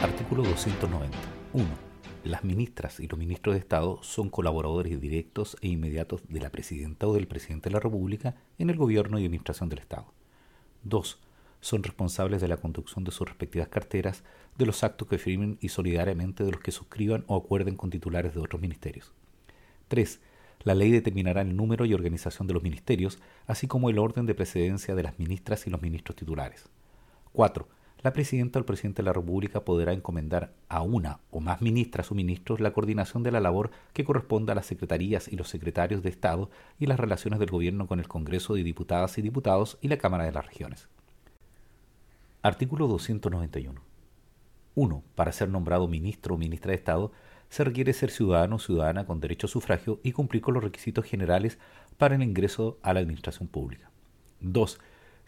Artículo 290. 1. Las ministras y los ministros de Estado son colaboradores directos e inmediatos de la presidenta o del presidente de la República en el gobierno y administración del Estado. 2 son responsables de la conducción de sus respectivas carteras, de los actos que firmen y solidariamente de los que suscriban o acuerden con titulares de otros ministerios. 3. La ley determinará el número y organización de los ministerios, así como el orden de precedencia de las ministras y los ministros titulares. 4. La presidenta o el presidente de la República podrá encomendar a una o más ministras o ministros la coordinación de la labor que corresponda a las secretarías y los secretarios de Estado y las relaciones del Gobierno con el Congreso de Diputadas y Diputados y la Cámara de las Regiones. Artículo 291. 1. Para ser nombrado ministro o ministra de Estado, se requiere ser ciudadano o ciudadana con derecho a sufragio y cumplir con los requisitos generales para el ingreso a la administración pública. 2.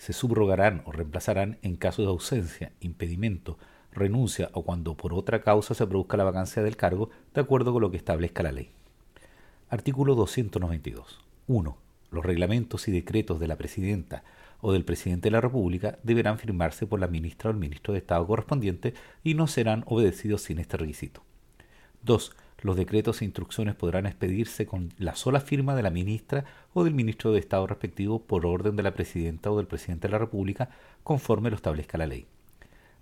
Se subrogarán o reemplazarán en caso de ausencia, impedimento, renuncia o cuando por otra causa se produzca la vacancia del cargo, de acuerdo con lo que establezca la ley. Artículo 292. 1. Los reglamentos y decretos de la Presidenta o del presidente de la República deberán firmarse por la ministra o el ministro de Estado correspondiente y no serán obedecidos sin este requisito. 2. Los decretos e instrucciones podrán expedirse con la sola firma de la ministra o del ministro de Estado respectivo por orden de la presidenta o del presidente de la República conforme lo establezca la ley.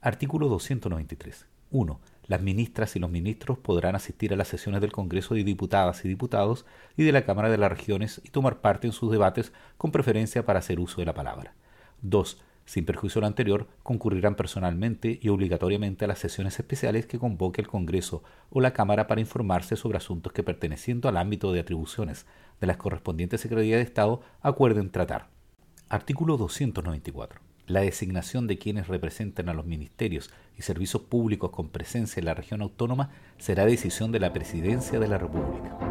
Artículo 293. 1. Las ministras y los ministros podrán asistir a las sesiones del Congreso de Diputadas y Diputados y de la Cámara de las Regiones y tomar parte en sus debates con preferencia para hacer uso de la palabra. 2. Sin perjuicio lo anterior, concurrirán personalmente y obligatoriamente a las sesiones especiales que convoque el Congreso o la Cámara para informarse sobre asuntos que perteneciendo al ámbito de atribuciones de las correspondientes Secretarías de Estado acuerden tratar. Artículo 294 la designación de quienes representen a los ministerios y servicios públicos con presencia en la región autónoma será decisión de la Presidencia de la República.